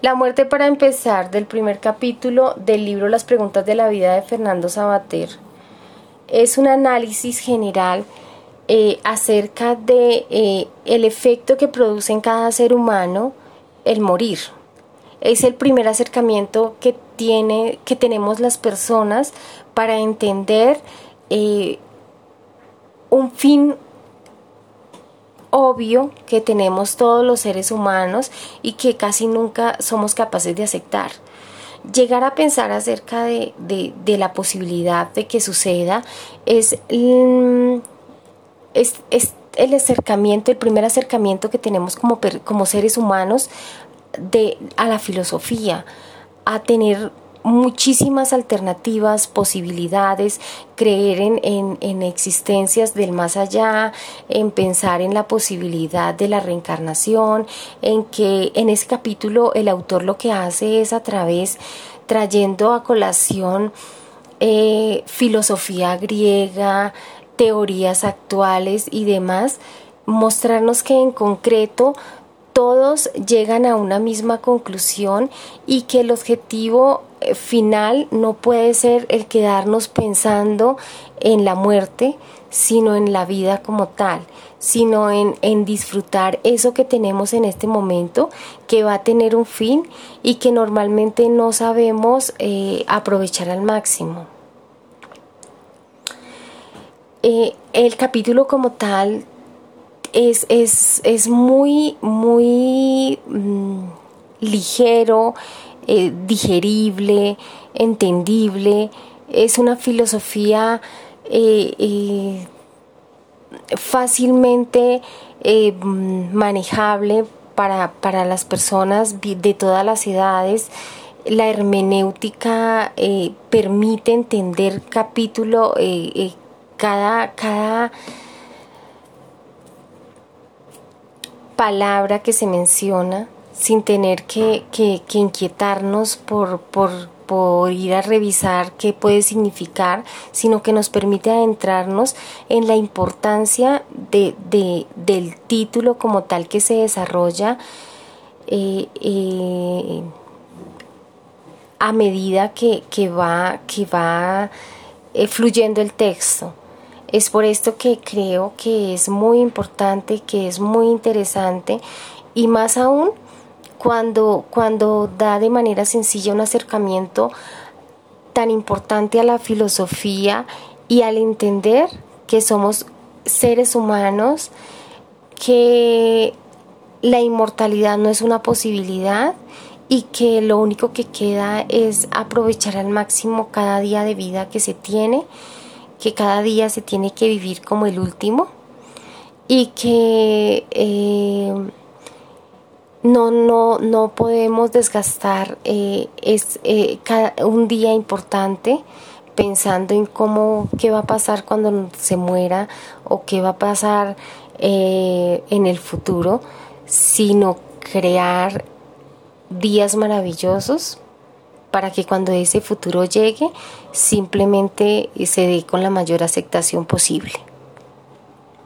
La muerte para empezar del primer capítulo del libro Las preguntas de la vida de Fernando Sabater es un análisis general eh, acerca de eh, el efecto que produce en cada ser humano el morir. Es el primer acercamiento que tiene que tenemos las personas para entender eh, un fin obvio que tenemos todos los seres humanos y que casi nunca somos capaces de aceptar. Llegar a pensar acerca de, la posibilidad de que suceda mm, es, es, el acercamiento, el primer acercamiento que tenemos como, como seres humanos de, a la filosofía, a tener muchísimas alternativas, posibilidades, creer en, en, existencias del más allá, en pensar en la posibilidad de la reencarnación, en que en ese capítulo el autor lo que hace es a través, trayendo a colación eh, filosofía griega, teorías actuales y demás, mostrarnos que en concreto todos llegan a una misma conclusión y que el objetivo eh, final no puede ser el quedarnos pensando en la muerte, sino en la vida como tal, sino en, disfrutar eso que tenemos en este momento, que va a tener un fin y que normalmente no sabemos eh, aprovechar al máximo. Eh, el capítulo como tal es, es, es muy, muy mm, ligero, eh, digerible, entendible, es una filosofía eh, eh, fácilmente manejable para, para, las personas de todas las edades. La hermenéutica permite entender capítulo, cada, cada palabra que se menciona sin tener que, inquietarnos por, por, ir a revisar qué puede significar, sino que nos permite adentrarnos en la importancia de, del título como tal que se desarrolla eh, eh, a medida que, va, que va eh, fluyendo el texto. Es por esto que creo que es muy importante, que es muy interesante y más aún cuando, cuando da de manera sencilla un acercamiento tan importante a la filosofía y al entender que somos seres humanos, que la inmortalidad no es una posibilidad y que lo único que queda es aprovechar al máximo cada día de vida que se tiene que cada día se tiene que vivir como el último y que eh, no, no, no podemos desgastar eh, es, eh, cada, un día importante pensando en cómo, qué va a pasar cuando se muera o qué va a pasar en el futuro, sino crear días maravillosos para que cuando ese futuro llegue simplemente se dé con la mayor aceptación posible.